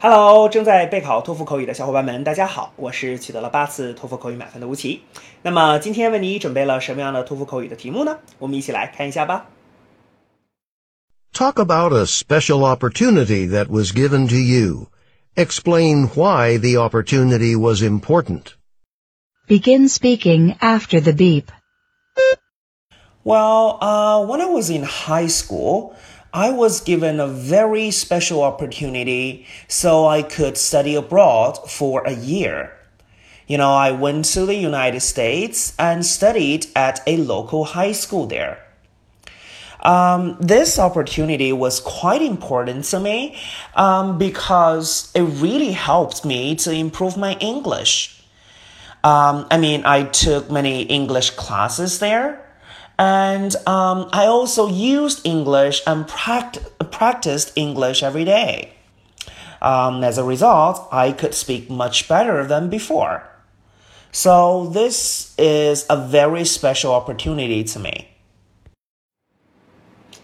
Hello，正在备考托福口语的小伙伴们，大家好，我是取得了八次托福口语满分的吴奇。那么今天为你准备了什么样的托福口语的题目呢？我们一起来看一下吧。Talk about a special opportunity that was given to you. Explain why the opportunity was important. Begin speaking after the beep. Well, uh, when I was in high school, I was given a very special opportunity so I could study abroad for a year. You know, I went to the United States and studied at a local high school there. Um, this opportunity was quite important to me um, because it really helped me to improve my English. Um, I mean, I took many English classes there and um, I also used English and pract- practiced English every day. Um, as a result, I could speak much better than before. So, this is a very special opportunity to me.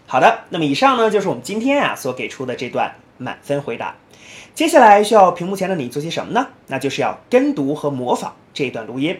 好的，那么以上呢就是我们今天啊所给出的这段满分回答。接下来需要屏幕前的你做些什么呢？那就是要跟读和模仿这一段录音。